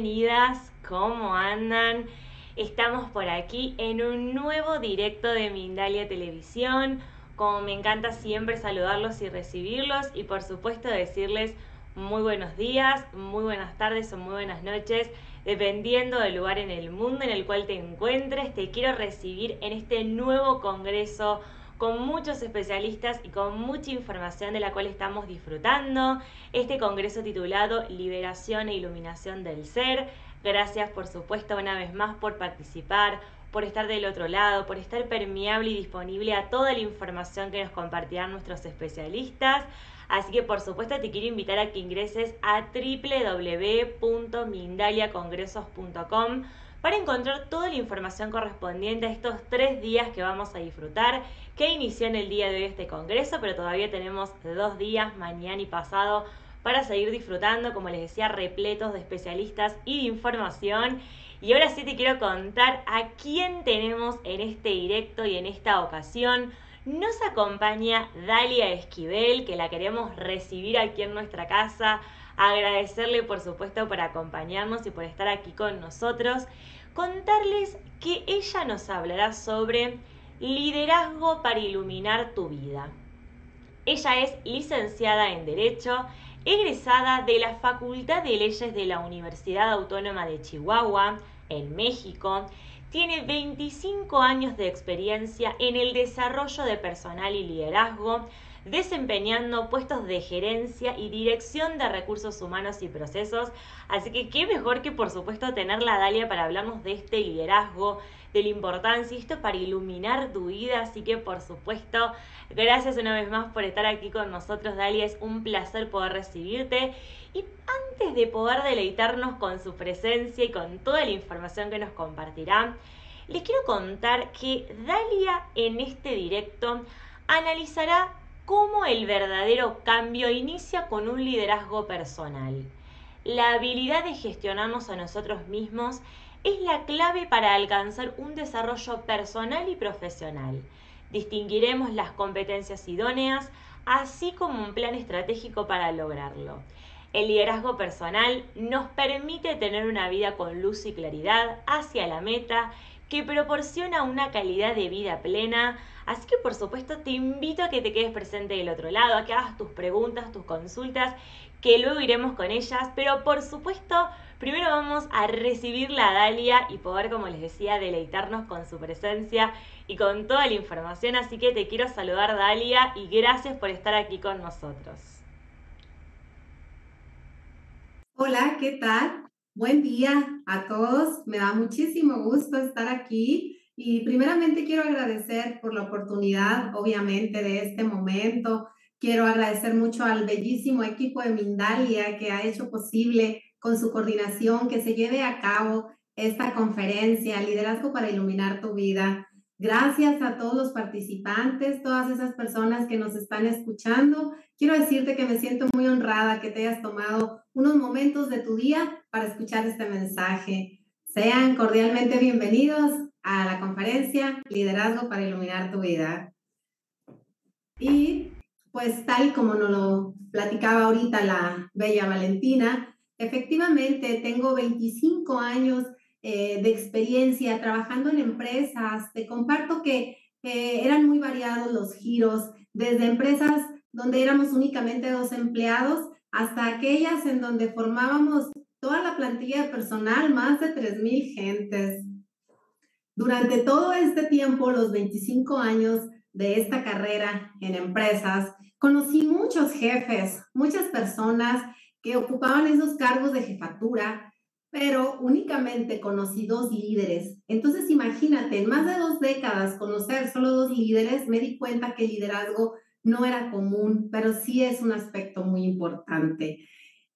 Bienvenidas, ¿cómo andan? Estamos por aquí en un nuevo directo de Mindalia Televisión. Como me encanta siempre saludarlos y recibirlos y por supuesto decirles muy buenos días, muy buenas tardes o muy buenas noches, dependiendo del lugar en el mundo en el cual te encuentres. Te quiero recibir en este nuevo congreso con muchos especialistas y con mucha información de la cual estamos disfrutando. Este congreso titulado Liberación e Iluminación del Ser. Gracias por supuesto una vez más por participar, por estar del otro lado, por estar permeable y disponible a toda la información que nos compartirán nuestros especialistas. Así que por supuesto te quiero invitar a que ingreses a www.mindaliacongresos.com para encontrar toda la información correspondiente a estos tres días que vamos a disfrutar, que inició en el día de hoy este congreso, pero todavía tenemos dos días, mañana y pasado, para seguir disfrutando, como les decía, repletos de especialistas y de información. Y ahora sí te quiero contar a quién tenemos en este directo y en esta ocasión. Nos acompaña Dalia Esquivel, que la queremos recibir aquí en nuestra casa agradecerle por supuesto por acompañarnos y por estar aquí con nosotros, contarles que ella nos hablará sobre liderazgo para iluminar tu vida. Ella es licenciada en Derecho, egresada de la Facultad de Leyes de la Universidad Autónoma de Chihuahua, en México, tiene 25 años de experiencia en el desarrollo de personal y liderazgo, desempeñando puestos de gerencia y dirección de recursos humanos y procesos. Así que qué mejor que por supuesto tenerla a Dalia para hablarnos de este liderazgo, de la importancia esto para iluminar tu vida. Así que por supuesto, gracias una vez más por estar aquí con nosotros, Dalia. Es un placer poder recibirte. Y antes de poder deleitarnos con su presencia y con toda la información que nos compartirá, les quiero contar que Dalia en este directo analizará cómo el verdadero cambio inicia con un liderazgo personal. La habilidad de gestionarnos a nosotros mismos es la clave para alcanzar un desarrollo personal y profesional. Distinguiremos las competencias idóneas, así como un plan estratégico para lograrlo. El liderazgo personal nos permite tener una vida con luz y claridad hacia la meta que proporciona una calidad de vida plena. Así que por supuesto te invito a que te quedes presente del otro lado, a que hagas tus preguntas, tus consultas, que luego iremos con ellas. Pero por supuesto, primero vamos a recibir la Dalia y poder, como les decía, deleitarnos con su presencia y con toda la información. Así que te quiero saludar Dalia y gracias por estar aquí con nosotros. Hola, ¿qué tal? Buen día a todos. Me da muchísimo gusto estar aquí y primeramente quiero agradecer por la oportunidad, obviamente, de este momento. Quiero agradecer mucho al bellísimo equipo de Mindalia que ha hecho posible con su coordinación que se lleve a cabo esta conferencia, Liderazgo para Iluminar tu Vida. Gracias a todos los participantes, todas esas personas que nos están escuchando. Quiero decirte que me siento muy honrada que te hayas tomado unos momentos de tu día para escuchar este mensaje. Sean cordialmente bienvenidos a la conferencia Liderazgo para Iluminar tu Vida. Y pues tal como nos lo platicaba ahorita la bella Valentina, efectivamente tengo 25 años eh, de experiencia trabajando en empresas. Te comparto que eran muy variados los giros, desde empresas donde éramos únicamente dos empleados hasta aquellas en donde formábamos toda la plantilla de personal, más de 3.000 gentes. Durante todo este tiempo, los 25 años de esta carrera en empresas, conocí muchos jefes, muchas personas que ocupaban esos cargos de jefatura pero únicamente conocí dos líderes. Entonces, imagínate, en más de dos décadas conocer solo dos líderes, me di cuenta que el liderazgo no era común, pero sí es un aspecto muy importante.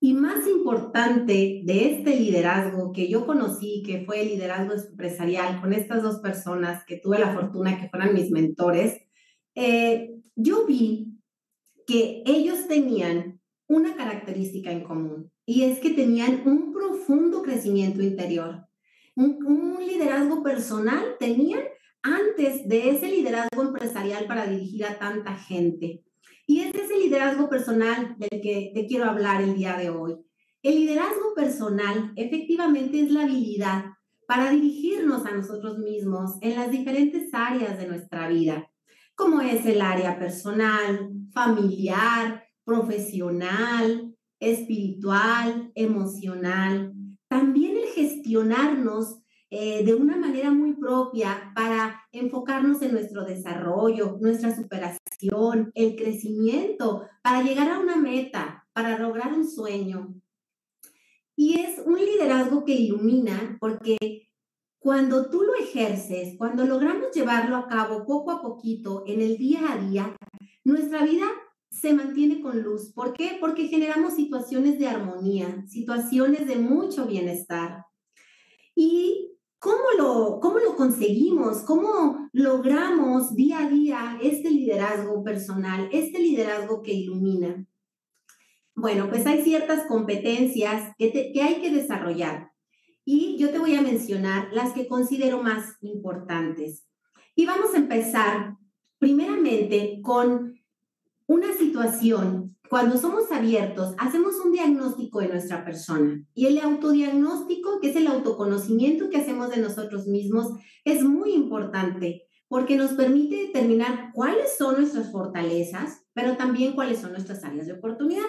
Y más importante de este liderazgo que yo conocí, que fue el liderazgo empresarial con estas dos personas que tuve la fortuna que fueran mis mentores, eh, yo vi que ellos tenían una característica en común y es que tenían un profundo crecimiento interior, un, liderazgo personal tenían antes de ese liderazgo empresarial para dirigir a tanta gente. Y es ese liderazgo personal del que te quiero hablar el día de hoy. El liderazgo personal efectivamente es la habilidad para dirigirnos a nosotros mismos en las diferentes áreas de nuestra vida, como es el área personal, familiar, profesional, espiritual, emocional. También el gestionarnos eh, de una manera muy propia para enfocarnos en nuestro desarrollo, nuestra superación, el crecimiento, para llegar a una meta, para lograr un sueño. Y es un liderazgo que ilumina porque cuando tú lo ejerces, cuando logramos llevarlo a cabo poco a poquito en el día a día, nuestra vida se mantiene con luz. ¿Por qué? Porque generamos situaciones de armonía, situaciones de mucho bienestar. Y ¿Cómo lo, ¿Cómo lo conseguimos? ¿Cómo logramos día a día este liderazgo personal, este liderazgo que ilumina? Bueno, pues hay ciertas competencias que, que hay que desarrollar y yo te voy a mencionar las que considero más importantes. Y vamos a empezar primeramente con una situación cuando somos abiertos, hacemos un diagnóstico de nuestra persona y el autodiagnóstico, que es el autoconocimiento que hacemos de nosotros mismos, es muy importante porque nos permite determinar cuáles son nuestras fortalezas, pero también cuáles son nuestras áreas de oportunidad.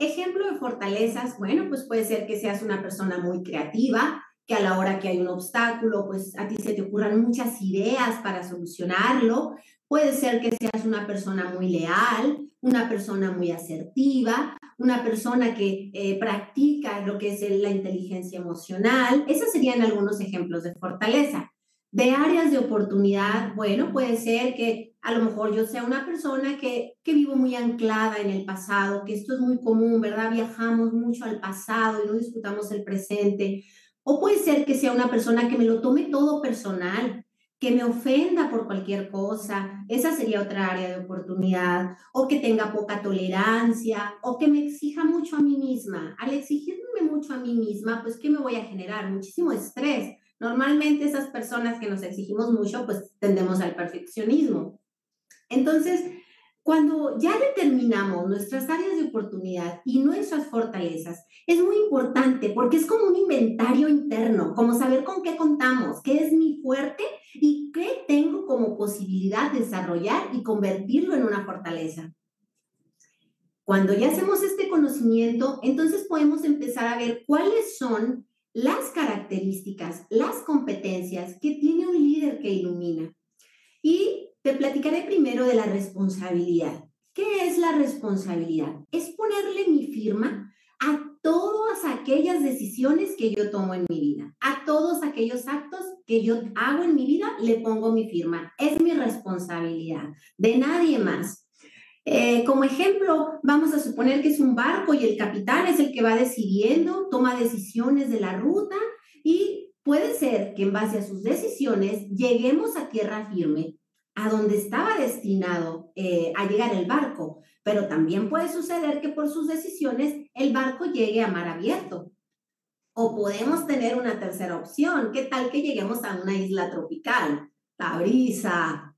Ejemplo de fortalezas, bueno, pues puede ser que seas una persona muy creativa, que a la hora que hay un obstáculo, pues a ti se te ocurran muchas ideas para solucionarlo. Puede ser que seas una persona muy leal, una persona muy asertiva, una persona que eh, practica lo que es la inteligencia emocional. Esos serían algunos ejemplos de fortaleza. De áreas de oportunidad, bueno, puede ser que a lo mejor yo sea una persona que, que vivo muy anclada en el pasado, que esto es muy común, ¿verdad? Viajamos mucho al pasado y no disfrutamos el presente. O puede ser que sea una persona que me lo tome todo personal, que me ofenda por cualquier cosa, esa sería otra área de oportunidad, o que tenga poca tolerancia, o que me exija mucho a mí misma. Al exigirme mucho a mí misma, pues, ¿qué me voy a generar? Muchísimo estrés. Normalmente esas personas que nos exigimos mucho, pues tendemos al perfeccionismo. Entonces, cuando ya determinamos nuestras áreas de oportunidad y nuestras fortalezas, es muy importante porque es como un inventario interno, como saber con qué contamos, qué es mi fuerte y qué tengo como posibilidad de desarrollar y convertirlo en una fortaleza. Cuando ya hacemos este conocimiento, entonces podemos empezar a ver cuáles son las características, las competencias que tiene un líder que ilumina. Y te platicaré primero de la responsabilidad. ¿Qué es la responsabilidad? Es ponerle mi firma a todas aquellas decisiones que yo tomo en mi vida, a todos aquellos actos que yo hago en mi vida, le pongo mi firma. Es mi responsabilidad, de nadie más. Eh, como ejemplo, vamos a suponer que es un barco y el capitán es el que va decidiendo, toma decisiones de la ruta y puede ser que en base a sus decisiones lleguemos a tierra firme a donde estaba destinado eh, a llegar el barco, pero también puede suceder que por sus decisiones el barco llegue a mar abierto. O podemos tener una tercera opción, ¿qué tal que lleguemos a una isla tropical? La brisa,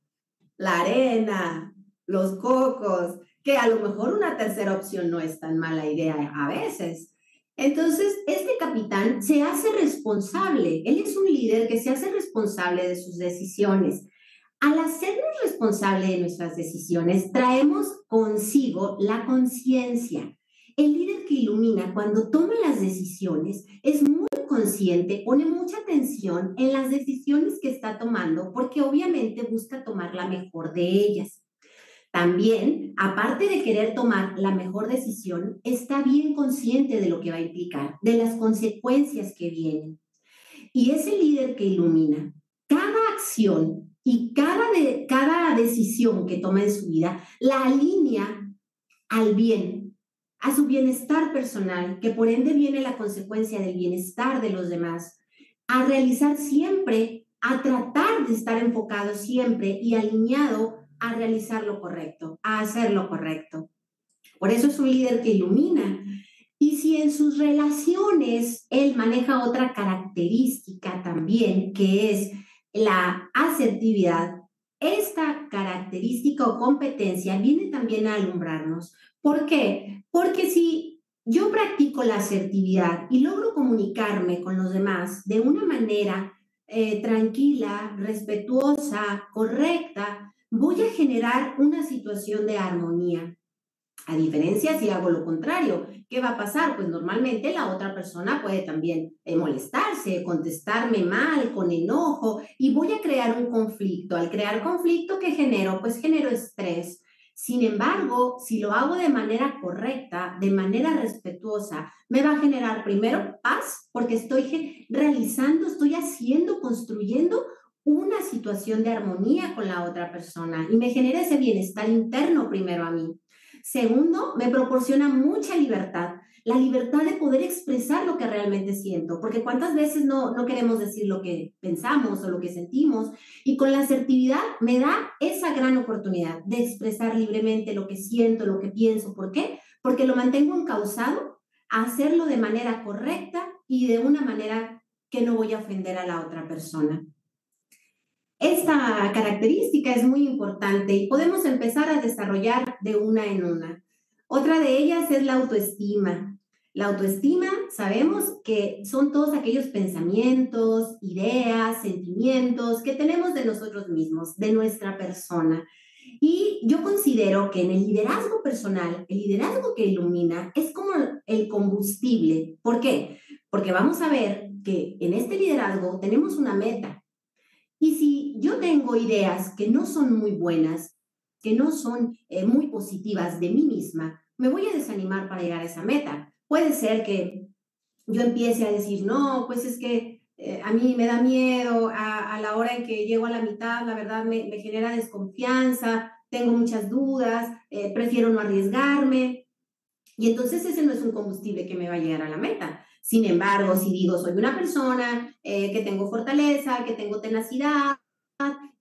la arena, los cocos, que a lo mejor una tercera opción no es tan mala idea a veces. Entonces, este capitán se hace responsable, él es un líder que se hace responsable de sus decisiones al hacernos responsable de nuestras decisiones, traemos consigo la conciencia. El líder que ilumina cuando toma las decisiones es muy consciente, pone mucha atención en las decisiones que está tomando porque obviamente busca tomar la mejor de ellas. También, aparte de querer tomar la mejor decisión, está bien consciente de lo que va a implicar, de las consecuencias que vienen. Y ese líder que ilumina, cada acción y cada, de, cada decisión que toma en su vida la alinea al bien, a su bienestar personal, que por ende viene la consecuencia del bienestar de los demás, a realizar siempre, a tratar de estar enfocado siempre y alineado a realizar lo correcto, a hacer lo correcto. Por eso es un líder que ilumina. Y si en sus relaciones él maneja otra característica también, que es la asertividad, esta característica o competencia viene también a alumbrarnos. ¿Por qué? Porque si yo practico la asertividad y logro comunicarme con los demás de una manera eh, tranquila, respetuosa, correcta, voy a generar una situación de armonía. A diferencia si hago lo contrario, ¿qué va a pasar? Pues normalmente la otra persona puede también eh, molestarse, contestarme mal, con enojo, y voy a crear un conflicto. Al crear conflicto, ¿qué genero? Pues genero estrés. Sin embargo, si lo hago de manera correcta, de manera respetuosa, me va a generar primero paz, porque estoy realizando, estoy haciendo, construyendo una situación de armonía con la otra persona y me genera ese bienestar interno primero a mí. Segundo, me proporciona mucha libertad, la libertad de poder expresar lo que realmente siento, porque cuántas veces no, no queremos decir lo que pensamos o lo que sentimos, y con la asertividad me da esa gran oportunidad de expresar libremente lo que siento, lo que pienso. ¿Por qué? Porque lo mantengo encausado a hacerlo de manera correcta y de una manera que no voy a ofender a la otra persona. Esta característica es muy importante y podemos empezar a desarrollar de una en una. Otra de ellas es la autoestima. La autoestima, sabemos que son todos aquellos pensamientos, ideas, sentimientos que tenemos de nosotros mismos, de nuestra persona. Y yo considero que en el liderazgo personal, el liderazgo que ilumina es como el combustible. ¿Por qué? Porque vamos a ver que en este liderazgo tenemos una meta, y si yo tengo ideas que no son muy buenas, que no son eh, muy positivas de mí misma, me voy a desanimar para llegar a esa meta. Puede ser que yo empiece a decir, no, pues es que eh, a mí me da miedo, a, la hora en que llego a la mitad, la verdad me, genera desconfianza, tengo muchas dudas, eh, prefiero no arriesgarme. Y entonces ese no es un combustible que me va a llegar a la meta. Sin embargo, si digo, soy una persona eh, que tengo fortaleza, que tengo tenacidad,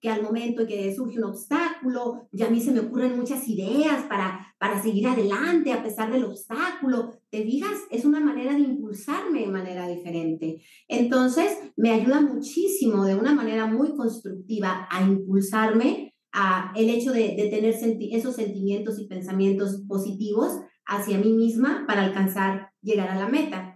que al momento en que surge un obstáculo, ya a mí se me ocurren muchas ideas para, para seguir adelante a pesar del obstáculo. ¿Te fijas? Es una manera de impulsarme de manera diferente. Entonces, me ayuda muchísimo de una manera muy constructiva a impulsarme a el hecho de, de tener esos sentimientos y pensamientos positivos hacia mí misma para alcanzar, llegar a la meta.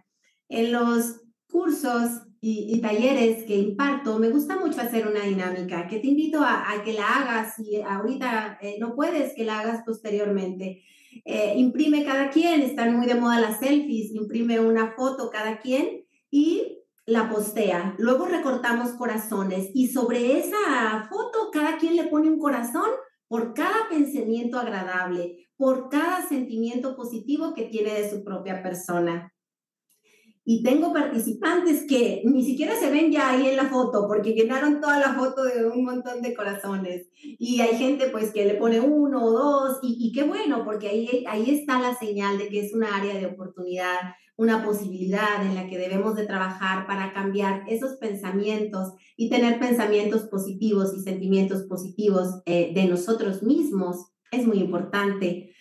En los cursos y, talleres que imparto, me gusta mucho hacer una dinámica que te invito a, que la hagas y ahorita eh, no puedes que la hagas posteriormente. Eh, imprime cada quien, están muy de moda las selfies, imprime una foto cada quien y la postea. Luego recortamos corazones y sobre esa foto cada quien le pone un corazón por cada pensamiento agradable, por cada sentimiento positivo que tiene de su propia persona y tengo participantes que ni siquiera se ven ya ahí en la foto porque llenaron toda la foto de un montón de corazones y hay gente pues que le pone uno o dos y, y qué bueno porque ahí, ahí está la señal de que es una área de oportunidad, una posibilidad en la que debemos de trabajar para cambiar esos pensamientos y tener pensamientos positivos y sentimientos positivos eh, de nosotros mismos es muy importante.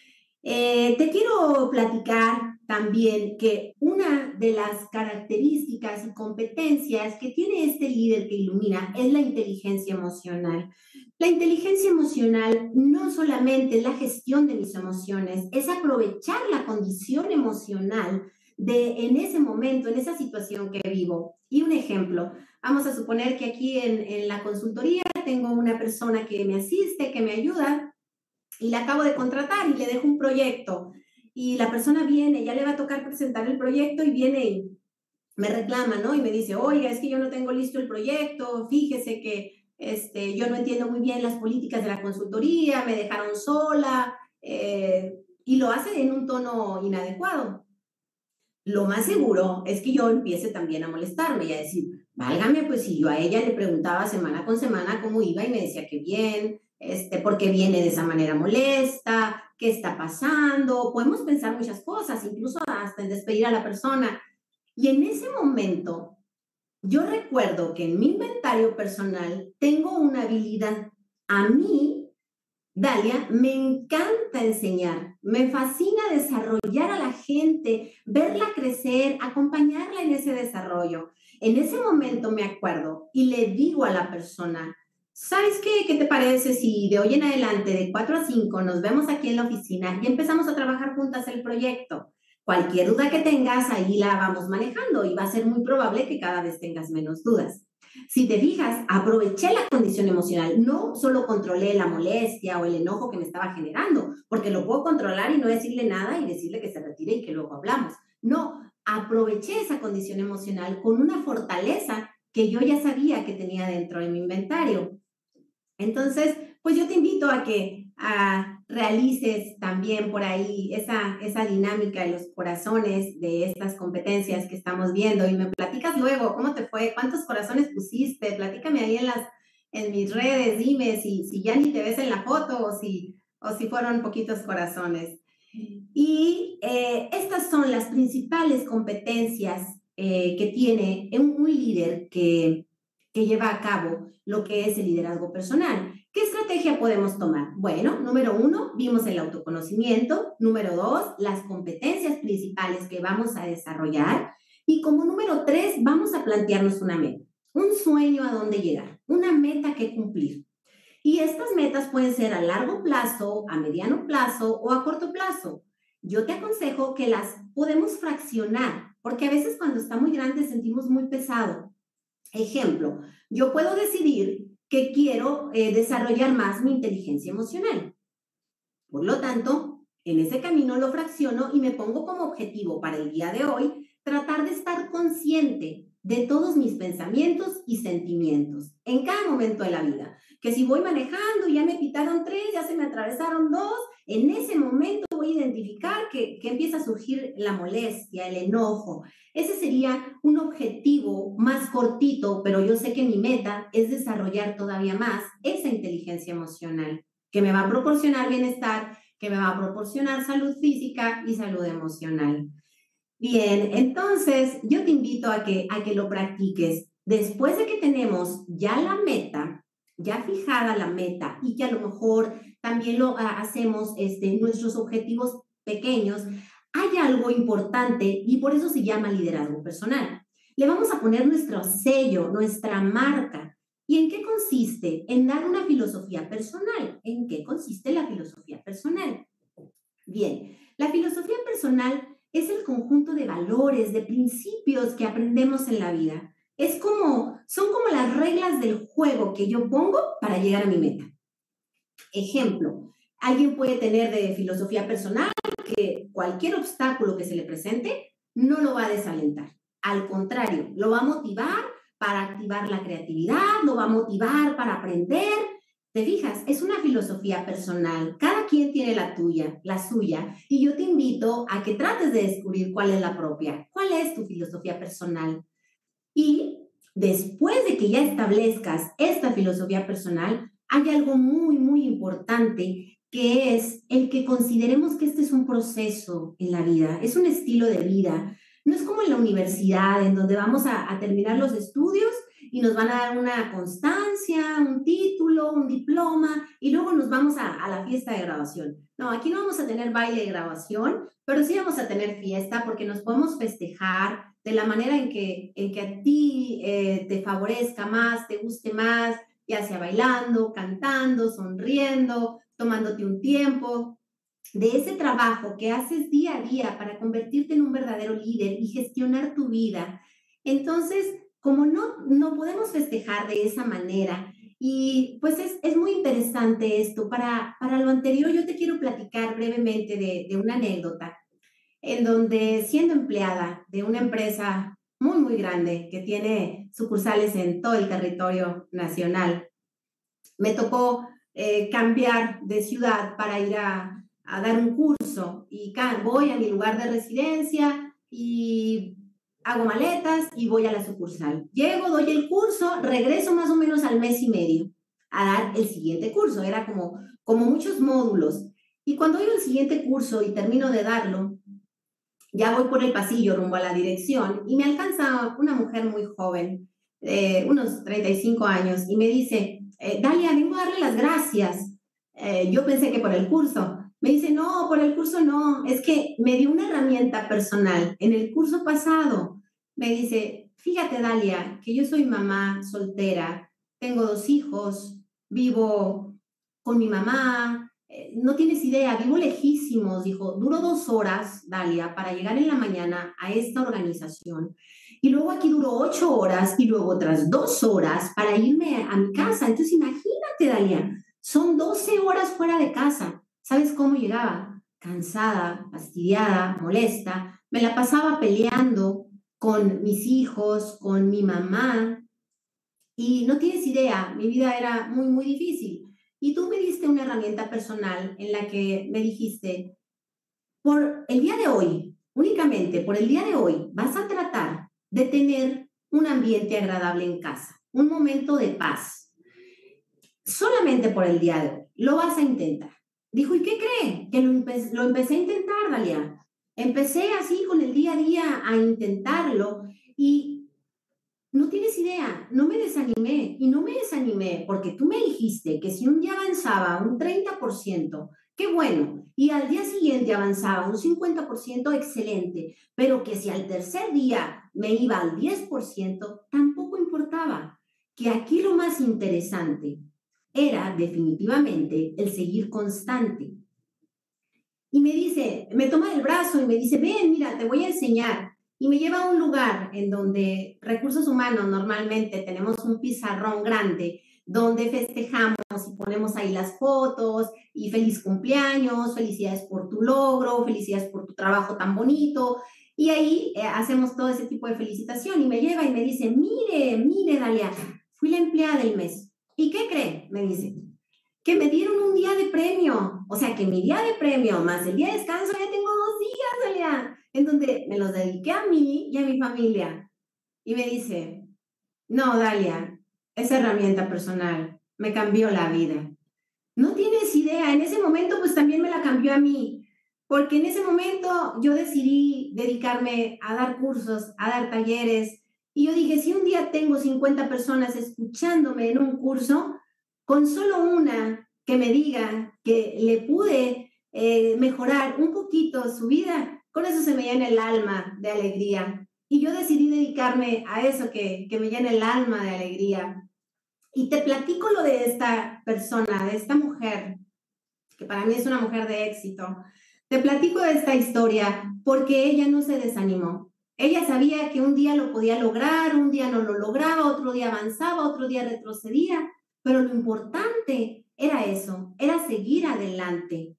Eh, te quiero platicar también que una de las características y competencias que tiene este líder que ilumina es la inteligencia emocional. La inteligencia emocional no solamente es la gestión de mis emociones, es aprovechar la condición emocional de en ese momento, en esa situación que vivo. Y un ejemplo, vamos a suponer que aquí en, en la consultoría tengo una persona que me asiste, que me ayuda, y la acabo de contratar y le dejo un proyecto y la persona viene, ya le va a tocar presentar el proyecto y viene y me reclama, ¿no? Y me dice, oiga, es que yo no tengo listo el proyecto, fíjese que este, yo no entiendo muy bien las políticas de la consultoría, me dejaron sola, eh, y lo hace en un tono inadecuado. Lo más seguro es que yo empiece también a molestarme y a decir, válgame, pues si yo a ella le preguntaba semana con semana cómo iba y me decía que bien, este, porque viene de esa manera molesta, qué está pasando, podemos pensar muchas cosas, incluso hasta en despedir a la persona. Y en ese momento, yo recuerdo que en mi inventario personal tengo una habilidad. A mí, Dalia, me encanta enseñar, me fascina desarrollar a la gente, verla crecer, acompañarla en ese desarrollo. En ese momento me acuerdo y le digo a la persona, ¿Sabes qué? ¿Qué te parece si de hoy en adelante, de 4 a 5, nos vemos aquí en la oficina y empezamos a trabajar juntas el proyecto? Cualquier duda que tengas, ahí la vamos manejando y va a ser muy probable que cada vez tengas menos dudas. Si te fijas, aproveché la condición emocional, no solo controlé la molestia o el enojo que me estaba generando, porque lo puedo controlar y no decirle nada y decirle que se retire y que luego hablamos. No, aproveché esa condición emocional con una fortaleza que yo ya sabía que tenía dentro de mi inventario. Entonces, pues yo te invito a que realices también por ahí esa, esa dinámica de los corazones de estas competencias que estamos viendo y me platicas luego cómo te fue, cuántos corazones pusiste, platícame ahí en, las, en mis redes, dime si, si ya ni te ves en la foto o si, o si fueron poquitos corazones. Y eh, estas son las principales competencias eh, que tiene un, un líder que, que lleva a cabo lo que es el liderazgo personal. ¿Qué estrategia podemos tomar? Bueno, número uno, vimos el autoconocimiento. Número dos, las competencias principales que vamos a desarrollar. Y como número tres, vamos a plantearnos una meta, un sueño a dónde llegar, una meta que cumplir. Y estas metas pueden ser a largo plazo, a mediano plazo o a corto plazo. Yo te aconsejo que las podemos fraccionar, porque a veces cuando está muy grande sentimos muy pesado. Ejemplo, yo puedo decidir que quiero eh, desarrollar más mi inteligencia emocional. Por lo tanto, en ese camino lo fracciono y me pongo como objetivo para el día de hoy tratar de estar consciente de todos mis pensamientos y sentimientos en cada momento de la vida. Que si voy manejando ya me quitaron tres, ya se me atravesaron dos, en ese momento voy a identificar que, empieza a surgir la molestia, el enojo. Ese sería un objetivo más cortito, pero yo sé que mi meta es desarrollar todavía más esa inteligencia emocional, que me va a proporcionar bienestar, que me va a proporcionar salud física y salud emocional. Bien, entonces yo te invito a que, a que lo practiques. Después de que tenemos ya la meta, ya fijada la meta y que a lo mejor también lo ah, hacemos este, nuestros objetivos pequeños, hay algo importante y por eso se llama liderazgo personal. Le vamos a poner nuestro sello, nuestra marca. ¿Y en qué consiste? En dar una filosofía personal. ¿En qué consiste la filosofía personal? Bien, la filosofía personal es el conjunto de valores, de principios que aprendemos en la vida. Es como, son como las reglas del juego que yo pongo para llegar a mi meta. Ejemplo, alguien puede tener de filosofía personal que cualquier obstáculo que se le presente no lo va a desalentar. Al contrario, lo va a motivar para activar la creatividad, lo va a motivar para aprender, te fijas, es una filosofía personal. Cada quien tiene la tuya, la suya, y yo te invito a que trates de descubrir cuál es la propia, cuál es tu filosofía personal. Y después de que ya establezcas esta filosofía personal, hay algo muy, muy importante que es el que consideremos que este es un proceso en la vida, es un estilo de vida. No es como en la universidad, en donde vamos a, terminar los estudios y nos van a dar una constancia, un título, un diploma y luego nos vamos a, a, la fiesta de graduación. No, aquí no vamos a tener baile de graduación, pero sí vamos a tener fiesta porque nos podemos festejar de la manera en que, en que a ti eh, te favorezca más, te guste más, ya sea bailando, cantando, sonriendo, tomándote un tiempo, de ese trabajo que haces día a día para convertirte en un verdadero líder y gestionar tu vida. Entonces, como no, no podemos festejar de esa manera, y pues es, es muy interesante esto. Para, para lo anterior, yo te quiero platicar brevemente de, de una anécdota en donde siendo empleada de una empresa muy, muy grande que tiene sucursales en todo el territorio nacional, me tocó eh, cambiar de ciudad para ir a, a dar un curso y voy a mi lugar de residencia y hago maletas y voy a la sucursal. Llego, doy el curso, regreso más o menos al mes y medio a dar el siguiente curso. Era como, como muchos módulos. Y cuando doy el siguiente curso y termino de darlo, ya voy por el pasillo rumbo a la dirección y me alcanza una mujer muy joven, eh, unos 35 años, y me dice, eh, Dalia, vengo a darle las gracias. Eh, yo pensé que por el curso. Me dice, no, por el curso no, es que me dio una herramienta personal en el curso pasado me dice, fíjate Dalia, que yo soy mamá soltera, tengo dos hijos, vivo con mi mamá, eh, no tienes idea, vivo lejísimos, dijo, duró dos horas, Dalia, para llegar en la mañana a esta organización. Y luego aquí duró ocho horas y luego otras dos horas para irme a mi casa. Entonces imagínate, Dalia, son 12 horas fuera de casa. ¿Sabes cómo llegaba? Cansada, fastidiada, molesta. Me la pasaba peleando con mis hijos, con mi mamá. Y no tienes idea, mi vida era muy, muy difícil. Y tú me diste una herramienta personal en la que me dijiste, por el día de hoy, únicamente por el día de hoy, vas a tratar de tener un ambiente agradable en casa, un momento de paz. Solamente por el día de hoy, lo vas a intentar. Dijo, ¿y qué cree? Que lo, lo empecé a intentar, Dalia. Empecé así con el día a día a intentarlo y no tienes idea, no me desanimé y no me desanimé porque tú me dijiste que si un día avanzaba un 30%, qué bueno, y al día siguiente avanzaba un 50%, excelente, pero que si al tercer día me iba al 10%, tampoco importaba, que aquí lo más interesante era definitivamente el seguir constante. Y me dice, me toma el brazo y me dice, ven, mira, te voy a enseñar y me lleva a un lugar en donde recursos humanos normalmente tenemos un pizarrón grande donde festejamos y ponemos ahí las fotos y feliz cumpleaños, felicidades por tu logro, felicidades por tu trabajo tan bonito. Y ahí eh, hacemos todo ese tipo de felicitación y me lleva y me dice, mire, mire, Dalia, fui la empleada del mes. ¿Y qué cree? Me dice, que me dieron un día de premio. O sea, que mi día de premio más el día de descanso ya tengo dos días, Dalia en donde me los dediqué a mí y a mi familia. Y me dice, no, Dalia, esa herramienta personal me cambió la vida. No tienes idea, en ese momento pues también me la cambió a mí, porque en ese momento yo decidí dedicarme a dar cursos, a dar talleres, y yo dije, si un día tengo 50 personas escuchándome en un curso, con solo una que me diga que le pude eh, mejorar un poquito su vida, con eso se me llena el alma de alegría. Y yo decidí dedicarme a eso que, que me llena el alma de alegría. Y te platico lo de esta persona, de esta mujer, que para mí es una mujer de éxito. Te platico de esta historia porque ella no se desanimó. Ella sabía que un día lo podía lograr, un día no lo lograba, otro día avanzaba, otro día retrocedía, pero lo importante era eso, era seguir adelante.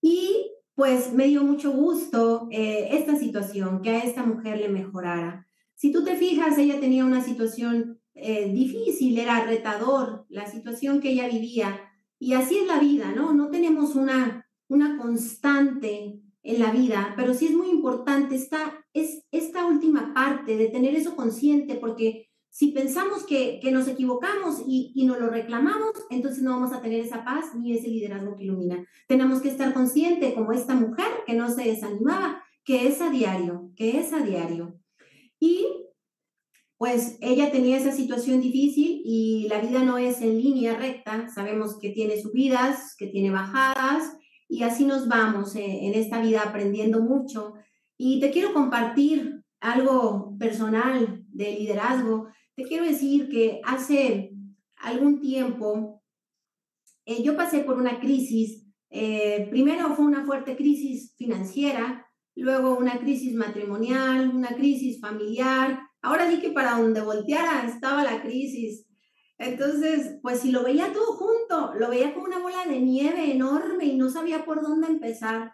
Y pues me dio mucho gusto eh, esta situación, que a esta mujer le mejorara. Si tú te fijas, ella tenía una situación eh, difícil, era retador la situación que ella vivía. Y así es la vida, ¿no? No tenemos una, una constante en la vida, pero sí es muy importante esta, es, esta última parte de tener eso consciente, porque si pensamos que, nos equivocamos y, y nos lo reclamamos, entonces no vamos a tener esa paz ni ese liderazgo que ilumina. Tenemos que estar conscientes, como esta mujer que no se desanimaba, que es a diario, que es a diario. Y pues ella tenía esa situación difícil y la vida no es en línea recta. Sabemos que tiene subidas, que tiene bajadas y así nos vamos eh, en esta vida aprendiendo mucho. Y te quiero compartir algo personal de liderazgo te quiero decir que hace algún tiempo eh, yo pasé por una crisis. Eh, primero fue una fuerte crisis financiera, luego una crisis matrimonial, una crisis familiar. Ahora sí que para donde volteara estaba la crisis. Entonces, pues si lo veía todo junto, lo veía como una bola de nieve enorme y no sabía por dónde empezar.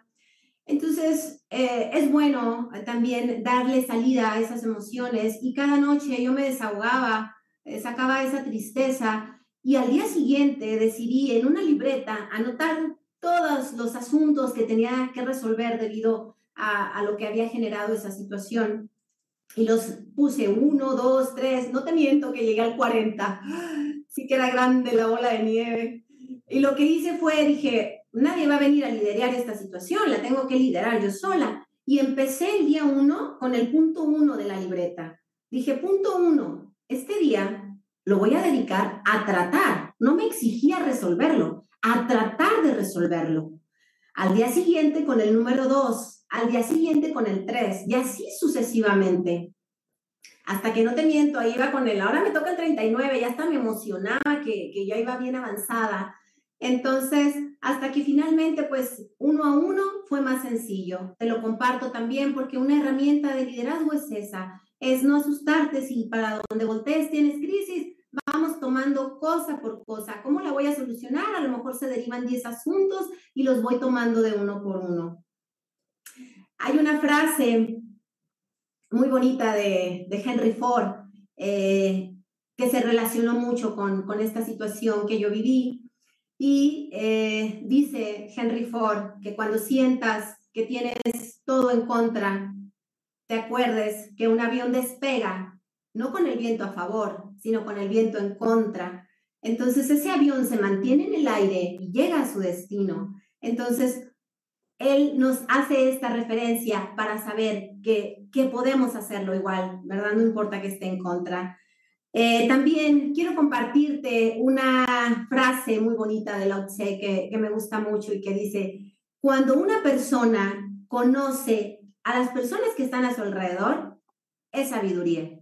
Entonces, eh, es bueno también darle salida a esas emociones y cada noche yo me desahogaba, eh, sacaba esa tristeza y al día siguiente decidí en una libreta anotar todos los asuntos que tenía que resolver debido a, a lo que había generado esa situación. Y los puse uno, dos, tres, no te miento que llegué al 40. Sí que era grande la bola de nieve. Y lo que hice fue, dije, nadie va a venir a liderar esta situación, la tengo que liderar yo sola. Y empecé el día uno con el punto uno de la libreta. Dije, punto uno, este día lo voy a dedicar a tratar, no me exigía resolverlo, a tratar de resolverlo. Al día siguiente con el número dos, al día siguiente con el tres, y así sucesivamente. Hasta que no te miento, ahí iba con el, ahora me toca el 39, ya hasta me emocionaba que, que ya iba bien avanzada Entonces, hasta que finalmente, pues, uno a uno fue más sencillo. Te lo comparto también porque una herramienta de liderazgo es esa, es no asustarte si para donde voltees tienes crisis, vamos tomando cosa por cosa. ¿Cómo la voy a solucionar? A lo mejor se derivan 10 asuntos y los voy tomando de uno por uno. Hay una frase muy bonita de, Henry Ford eh, que se relacionó mucho con, con esta situación que yo viví y eh, dice Henry Ford que cuando sientas que tienes todo en contra, te acuerdes que un avión despega, no con el viento a favor, sino con el viento en contra. Entonces ese avión se mantiene en el aire y llega a su destino. Entonces, él nos hace esta referencia para saber que, que podemos hacerlo igual, ¿verdad? No importa que esté en contra. Eh, también quiero compartirte una frase muy bonita de Lao Tse que, que me gusta mucho y que dice, cuando una persona conoce a las personas que están a su alrededor, es sabiduría.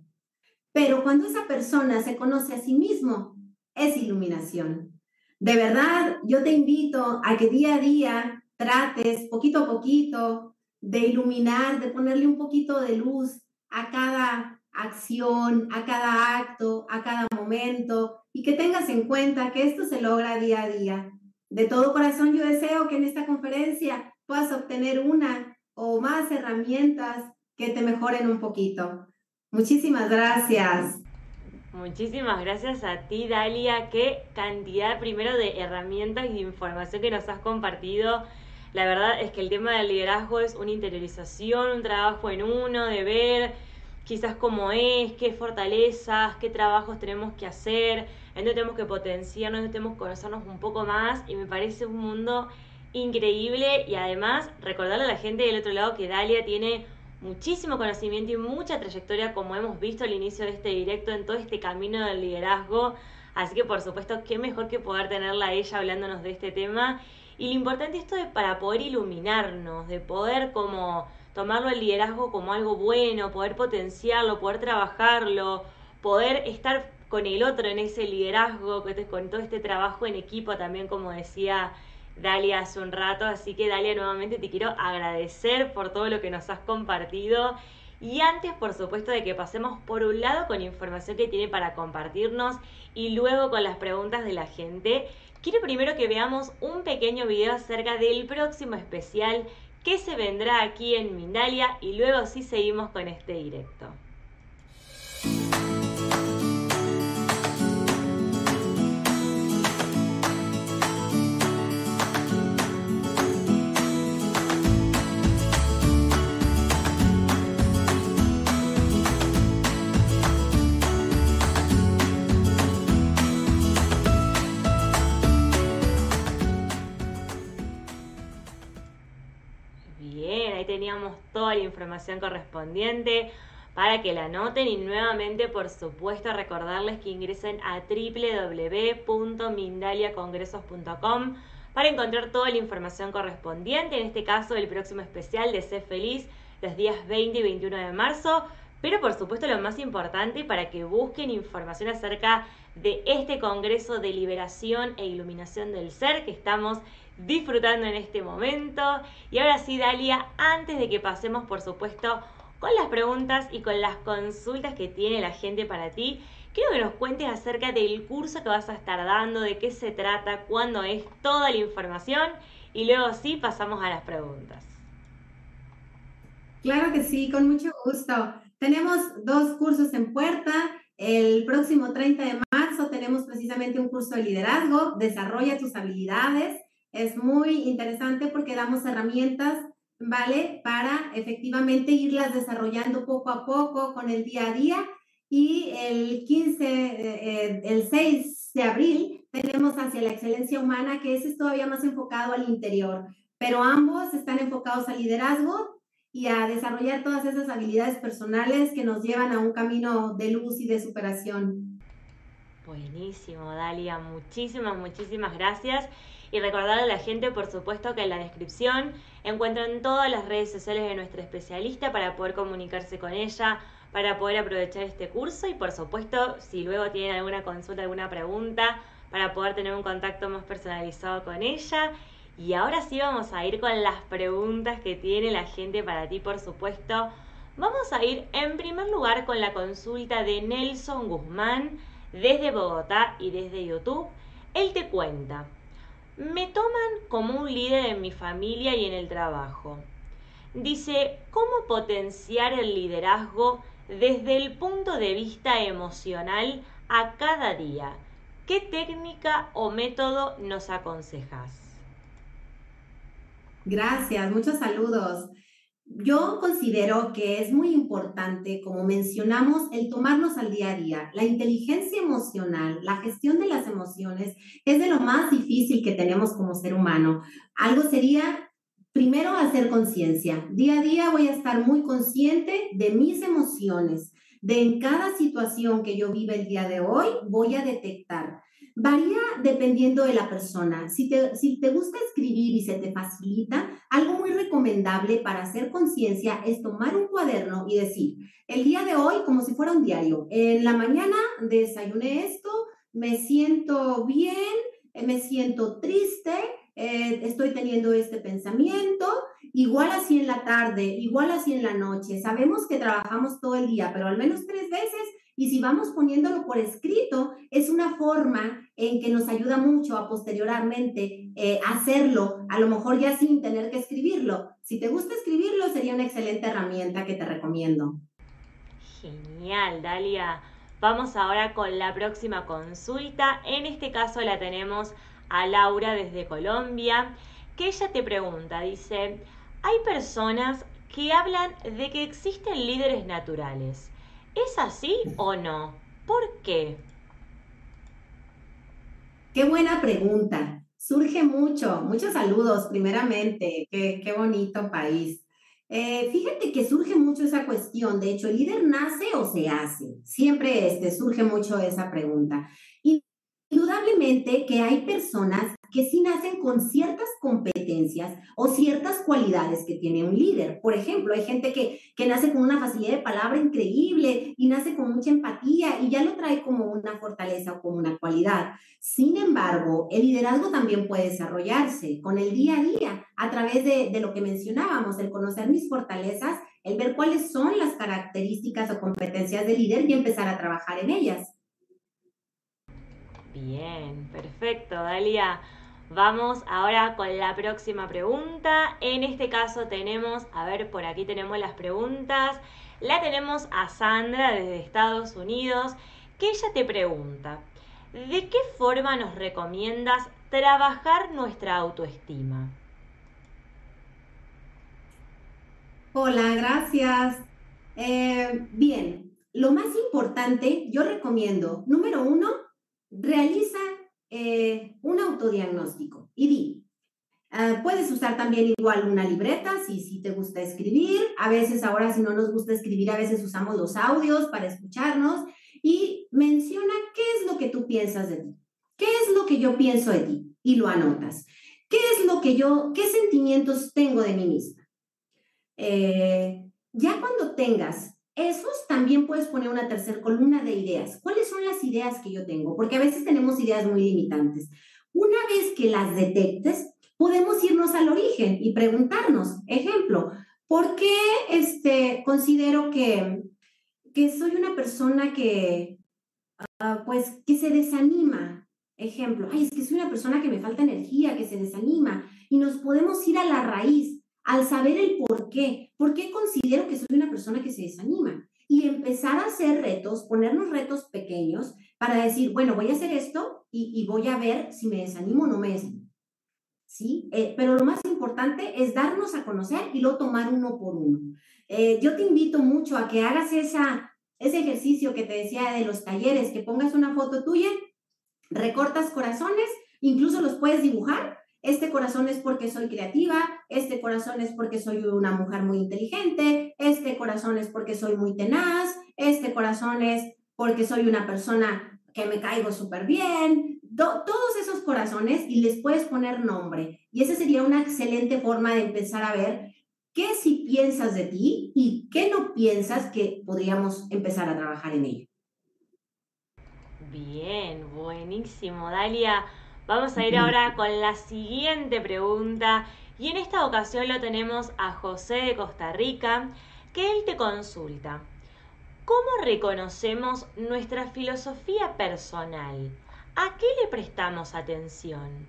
Pero cuando esa persona se conoce a sí mismo, es iluminación. De verdad, yo te invito a que día a día trates, poquito a poquito, de iluminar, de ponerle un poquito de luz a cada acción, a cada acto, a cada momento y que tengas en cuenta que esto se logra día a día. De todo corazón yo deseo que en esta conferencia puedas obtener una o más herramientas que te mejoren un poquito. Muchísimas gracias. Muchísimas gracias a ti, Dalia. Qué cantidad primero de herramientas y de información que nos has compartido. La verdad es que el tema del liderazgo es una interiorización, un trabajo en uno, de ver quizás cómo es, qué fortalezas, qué trabajos tenemos que hacer, en dónde tenemos que potenciarnos, dónde tenemos que conocernos un poco más y me parece un mundo increíble y además recordarle a la gente del otro lado que Dalia tiene muchísimo conocimiento y mucha trayectoria como hemos visto al inicio de este directo en todo este camino del liderazgo. Así que por supuesto, qué mejor que poder tenerla a ella hablándonos de este tema. Y lo importante esto de para poder iluminarnos, de poder como tomarlo el liderazgo como algo bueno, poder potenciarlo, poder trabajarlo, poder estar con el otro en ese liderazgo, con todo este trabajo en equipo también, como decía Dalia hace un rato. Así que Dalia, nuevamente te quiero agradecer por todo lo que nos has compartido. Y antes, por supuesto, de que pasemos por un lado con información que tiene para compartirnos y luego con las preguntas de la gente, quiero primero que veamos un pequeño video acerca del próximo especial qué se vendrá aquí en Mindalia y luego sí seguimos con este directo. Toda la información correspondiente para que la anoten y nuevamente por supuesto recordarles que ingresen a www.mindaliacongresos.com para encontrar toda la información correspondiente, en este caso el próximo especial de Sé Feliz los días 20 y 21 de marzo, pero por supuesto lo más importante para que busquen información acerca de este Congreso de Liberación e Iluminación del Ser que estamos disfrutando en este momento. Y ahora sí, Dalia, antes de que pasemos, por supuesto, con las preguntas y con las consultas que tiene la gente para ti, quiero que nos cuentes acerca del curso que vas a estar dando, de qué se trata, cuándo es, toda la información y luego sí pasamos a las preguntas. Claro que sí, con mucho gusto. Tenemos dos cursos en puerta. El próximo 30 de marzo tenemos precisamente un curso de liderazgo, desarrolla tus habilidades es muy interesante porque damos herramientas, ¿vale? Para efectivamente irlas desarrollando poco a poco con el día a día. Y el 15, eh, el 6 de abril tenemos hacia la excelencia humana, que ese es todavía más enfocado al interior, pero ambos están enfocados al liderazgo y a desarrollar todas esas habilidades personales que nos llevan a un camino de luz y de superación. Buenísimo, Dalia. Muchísimas, muchísimas gracias. Y recordarle a la gente, por supuesto, que en la descripción encuentran todas las redes sociales de nuestra especialista para poder comunicarse con ella, para poder aprovechar este curso y, por supuesto, si luego tienen alguna consulta, alguna pregunta, para poder tener un contacto más personalizado con ella. Y ahora sí vamos a ir con las preguntas que tiene la gente para ti, por supuesto. Vamos a ir en primer lugar con la consulta de Nelson Guzmán desde Bogotá y desde YouTube. Él te cuenta, me toman como un líder en mi familia y en el trabajo. Dice, ¿cómo potenciar el liderazgo desde el punto de vista emocional a cada día? ¿Qué técnica o método nos aconsejas? Gracias, muchos saludos. Yo considero que es muy importante, como mencionamos, el tomarnos al día a día. La inteligencia emocional, la gestión de las emociones es de lo más difícil que tenemos como ser humano. Algo sería, primero, hacer conciencia. Día a día voy a estar muy consciente de mis emociones, de en cada situación que yo vive el día de hoy, voy a detectar Varía dependiendo de la persona. Si te, si te gusta escribir y se te facilita, algo muy recomendable para hacer conciencia es tomar un cuaderno y decir, el día de hoy como si fuera un diario. En la mañana desayuné esto, me siento bien, me siento triste, eh, estoy teniendo este pensamiento, igual así en la tarde, igual así en la noche. Sabemos que trabajamos todo el día, pero al menos tres veces y si vamos poniéndolo por escrito, es una forma en que nos ayuda mucho a posteriormente eh, hacerlo, a lo mejor ya sin tener que escribirlo. Si te gusta escribirlo, sería una excelente herramienta que te recomiendo. Genial, Dalia. Vamos ahora con la próxima consulta. En este caso la tenemos a Laura desde Colombia, que ella te pregunta, dice, hay personas que hablan de que existen líderes naturales ¿Es así o no? ¿Por qué? Qué buena pregunta. Surge mucho. Muchos saludos, primeramente. Qué, qué bonito país. Eh, fíjate que surge mucho esa cuestión. De hecho, ¿el líder nace o se hace? Siempre este, surge mucho esa pregunta. Indudablemente que hay personas que sí nacen con ciertas competencias o ciertas cualidades que tiene un líder. Por ejemplo, hay gente que, que nace con una facilidad de palabra increíble y nace con mucha empatía y ya lo trae como una fortaleza o como una cualidad. Sin embargo, el liderazgo también puede desarrollarse con el día a día a través de, de lo que mencionábamos, el conocer mis fortalezas, el ver cuáles son las características o competencias del líder y empezar a trabajar en ellas. Bien, perfecto, Dalia. Vamos ahora con la próxima pregunta. En este caso tenemos, a ver, por aquí tenemos las preguntas. La tenemos a Sandra desde Estados Unidos, que ella te pregunta, ¿de qué forma nos recomiendas trabajar nuestra autoestima? Hola, gracias. Eh, bien, lo más importante, yo recomiendo, número uno, realiza eh, un autodiagnóstico y di, ah, puedes usar también igual una libreta si, si te gusta escribir. A veces ahora si no nos gusta escribir, a veces usamos los audios para escucharnos y menciona qué es lo que tú piensas de ti. ¿Qué es lo que yo pienso de ti? Y lo anotas. ¿Qué es lo que yo, qué sentimientos tengo de mí misma? Eh, ya cuando tengas esos también puedes poner una tercera columna de ideas. ¿Cuáles son las ideas que yo tengo? Porque a veces tenemos ideas muy limitantes. Una vez que las detectes, podemos irnos al origen y preguntarnos, ejemplo, ¿por qué este, considero que, que soy una persona que, ah, pues, que se desanima? Ejemplo, ay, es que soy una persona que me falta energía, que se desanima. Y nos podemos ir a la raíz al saber el por qué, por qué considero que soy una persona que se desanima y empezar a hacer retos, ponernos retos pequeños para decir, bueno, voy a hacer esto y, voy a ver si me desanimo o no me desanimo. ¿Sí? Eh, pero lo más importante es darnos a conocer y luego tomar uno por uno. Eh, yo te invito mucho a que hagas esa, ese ejercicio que te decía de los talleres, que pongas una foto tuya, recortas corazones, incluso los puedes dibujar este corazón es porque soy creativa, este corazón es porque soy una mujer muy inteligente, este corazón es porque soy muy tenaz, este corazón es porque soy una persona que me caigo súper bien, todos esos corazones y les puedes poner nombre. Y esa sería una excelente forma de empezar a ver qué si piensas de ti y qué no piensas que podríamos empezar a trabajar en ello. Bien, buenísimo, Dalia. Vamos a ir ahora con la siguiente pregunta y en esta ocasión lo tenemos a José de Costa Rica, que él te consulta. ¿Cómo reconocemos nuestra filosofía personal? ¿A qué le prestamos atención?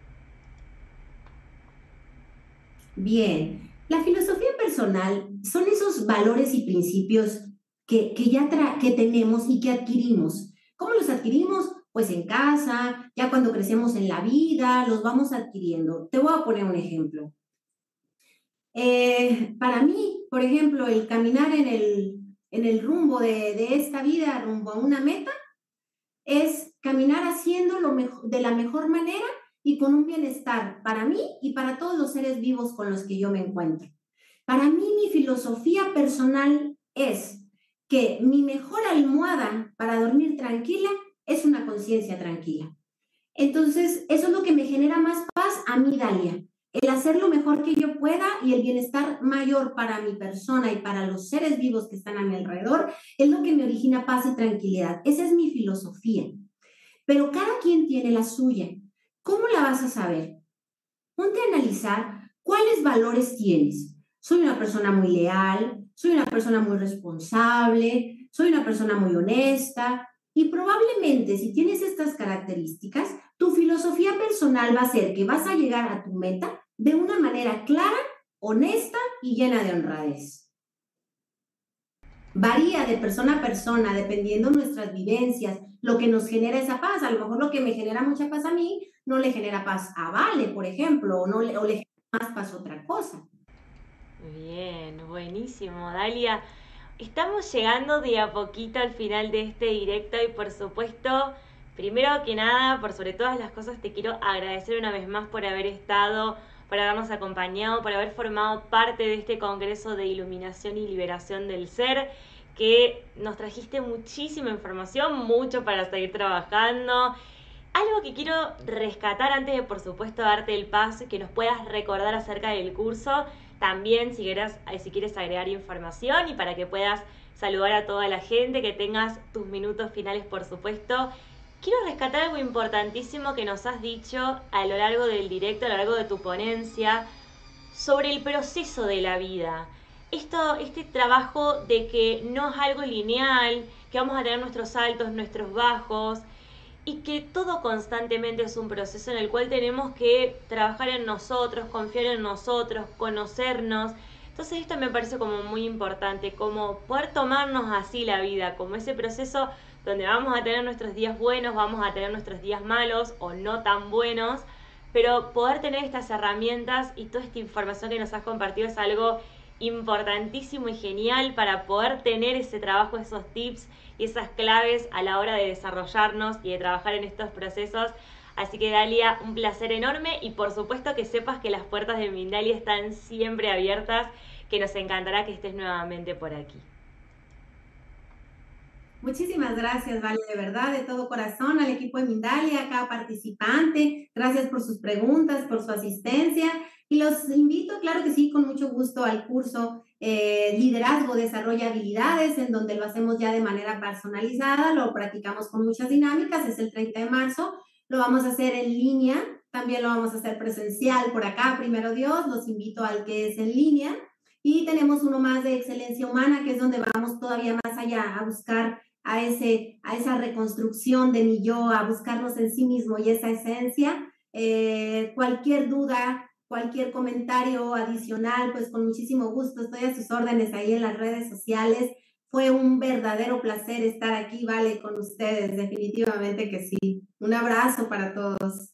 Bien, la filosofía personal son esos valores y principios que, ya que tenemos y que adquirimos. ¿Cómo los adquirimos? Pues en casa, ya cuando crecemos en la vida, los vamos adquiriendo. Te voy a poner un ejemplo. Eh, para mí, por ejemplo, el caminar en el, en el rumbo de, de, esta vida, rumbo a una meta, es caminar haciendo lo mejor, de la mejor manera y con un bienestar para mí y para todos los seres vivos con los que yo me encuentro. Para mí, mi filosofía personal es que mi mejor almohada para dormir tranquila es una conciencia tranquila. Entonces, eso es lo que me genera más paz a mí, Dalia el hacer lo mejor que yo pueda y el bienestar mayor para mi persona y para los seres vivos que están a mi alrededor es lo que me origina paz y tranquilidad. Esa es mi filosofía. Pero cada quien tiene la suya. ¿Cómo la vas a saber? Ponte a analizar cuáles valores tienes. Soy una persona muy leal, soy una persona muy responsable, soy una persona muy honesta, y probablemente si tienes estas características, tu filosofía personal va a ser que vas a llegar a tu meta de una manera clara, honesta y llena de honradez. Varía de persona a persona, dependiendo nuestras vivencias, lo que nos genera esa paz. A lo mejor lo que me genera mucha paz a mí no le genera paz a Vale, por ejemplo, o, no le, o le genera más paz a otra cosa. Bien, buenísimo, Dalia. Estamos llegando de a poquito al final de este directo y por supuesto, primero que nada, por sobre todas las cosas, te quiero agradecer una vez más por haber estado por habernos acompañado, por haber formado parte de este Congreso de Iluminación y Liberación del Ser, que nos trajiste muchísima información, mucho para seguir trabajando. Algo que quiero rescatar antes de, por supuesto, darte el paso, que nos puedas recordar acerca del curso, también si quieres, si quieres agregar información y para que puedas saludar a toda la gente, que tengas tus minutos finales, por supuesto, Quiero rescatar algo importantísimo que nos has dicho a lo largo del directo, a lo largo de tu ponencia, sobre el proceso de la vida. Esto, este trabajo de que no es algo lineal, que vamos a tener nuestros altos, nuestros bajos, y que todo constantemente es un proceso en el cual tenemos que trabajar en nosotros, confiar en nosotros, conocernos. Entonces esto me parece como muy importante, como poder tomarnos así la vida, como ese proceso donde vamos a tener nuestros días buenos, vamos a tener nuestros días malos o no tan buenos, pero poder tener estas herramientas y toda esta información que nos has compartido es algo importantísimo y genial para poder tener ese trabajo, esos tips y esas claves a la hora de desarrollarnos y de trabajar en estos procesos. Así que Dalia, un placer enorme y por supuesto que sepas que las puertas de Mindalia están siempre abiertas, que nos encantará que estés nuevamente por aquí. Muchísimas gracias, Vale, de verdad, de todo corazón, al equipo de Mindalia, a cada participante. Gracias por sus preguntas, por su asistencia. Y los invito, claro que sí, con mucho gusto al curso eh, Liderazgo, Desarrollo Habilidades, en donde lo hacemos ya de manera personalizada, lo practicamos con muchas dinámicas, es el 30 de marzo, lo vamos a hacer en línea, también lo vamos a hacer presencial por acá, primero Dios, los invito al que es en línea. Y tenemos uno más de excelencia humana, que es donde vamos todavía más allá a buscar a, ese, a esa reconstrucción de mi yo, a buscarnos en sí mismo y esa esencia. Eh, cualquier duda, cualquier comentario adicional, pues con muchísimo gusto estoy a sus órdenes ahí en las redes sociales. Fue un verdadero placer estar aquí, vale, con ustedes, definitivamente que sí. Un abrazo para todos.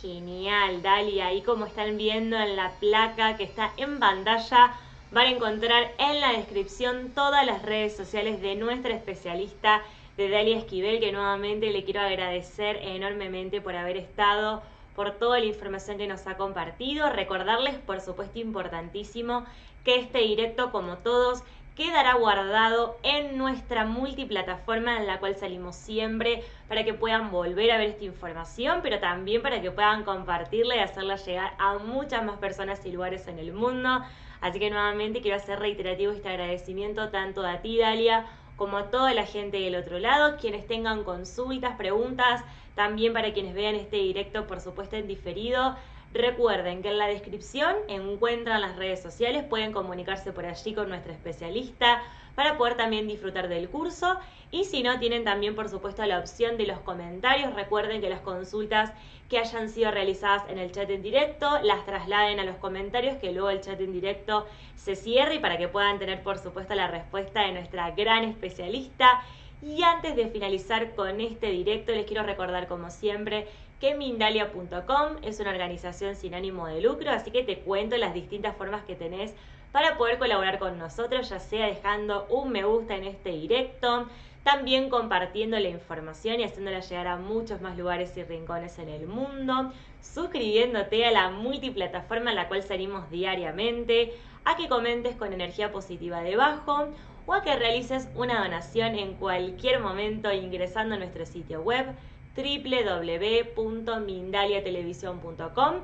Genial, Dali, ahí como están viendo en la placa que está en pantalla, Van a encontrar en la descripción todas las redes sociales de nuestra especialista de Dalia Esquivel, que nuevamente le quiero agradecer enormemente por haber estado, por toda la información que nos ha compartido. Recordarles, por supuesto, importantísimo, que este directo, como todos, quedará guardado en nuestra multiplataforma en la cual salimos siempre para que puedan volver a ver esta información, pero también para que puedan compartirla y hacerla llegar a muchas más personas y lugares en el mundo. Así que nuevamente quiero hacer reiterativo este agradecimiento tanto a ti, Dalia, como a toda la gente del otro lado, quienes tengan consultas, preguntas, también para quienes vean este directo, por supuesto, en diferido. Recuerden que en la descripción encuentran las redes sociales, pueden comunicarse por allí con nuestra especialista para poder también disfrutar del curso. Y si no, tienen también, por supuesto, la opción de los comentarios. Recuerden que las consultas que hayan sido realizadas en el chat en directo las trasladen a los comentarios, que luego el chat en directo se cierre y para que puedan tener, por supuesto, la respuesta de nuestra gran especialista. Y antes de finalizar con este directo, les quiero recordar, como siempre, que Mindalia.com es una organización sin ánimo de lucro, así que te cuento las distintas formas que tenés para poder colaborar con nosotros, ya sea dejando un me gusta en este directo, también compartiendo la información y haciéndola llegar a muchos más lugares y rincones en el mundo, suscribiéndote a la multiplataforma en la cual salimos diariamente, a que comentes con energía positiva debajo o a que realices una donación en cualquier momento ingresando a nuestro sitio web www.mindaliatelevisión.com,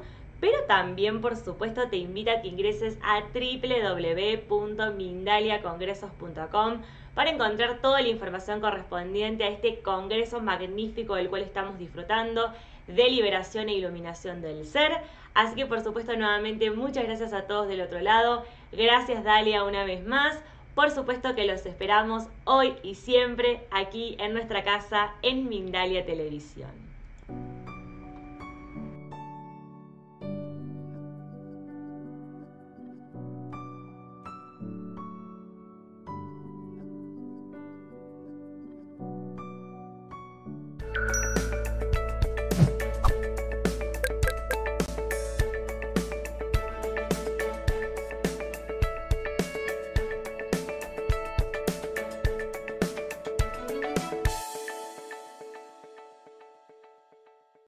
pero también por supuesto te invito a que ingreses a www.mindaliacongresos.com para encontrar toda la información correspondiente a este congreso magnífico del cual estamos disfrutando de liberación e iluminación del ser. Así que por supuesto nuevamente muchas gracias a todos del otro lado. Gracias Dalia una vez más. Por supuesto que los esperamos hoy y siempre aquí en nuestra casa en Mindalia Televisión.